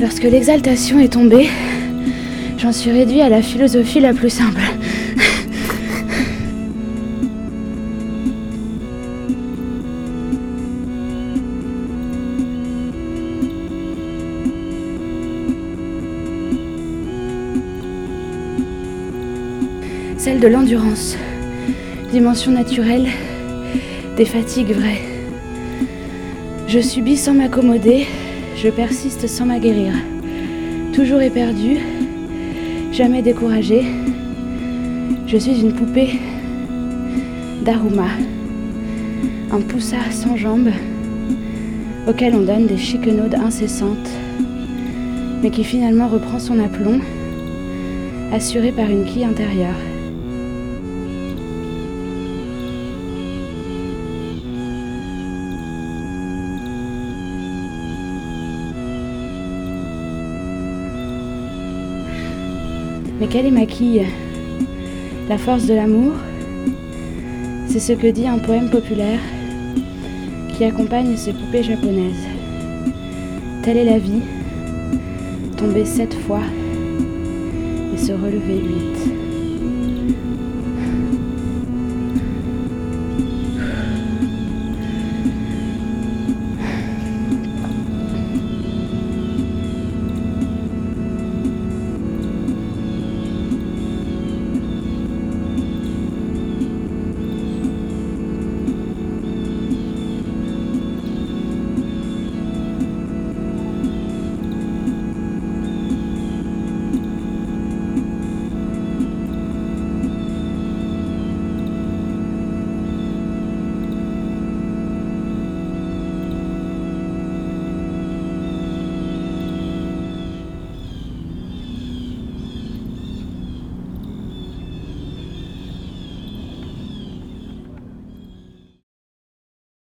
Lorsque l'exaltation est tombée, j'en suis réduit à la philosophie la plus simple. Celle de l'endurance, dimension naturelle des fatigues vraies. Je subis sans m'accommoder, je persiste sans m'aguerrir. Toujours éperdu, jamais découragé. Je suis une poupée d'Aruma, un poussard sans jambes auquel on donne des chiquenaudes incessantes, mais qui finalement reprend son aplomb, assuré par une quille intérieure. Mais quelle est ma quille La force de l'amour C'est ce que dit un poème populaire qui accompagne ces poupées japonaises. Telle est la vie, tomber sept fois et se relever huit.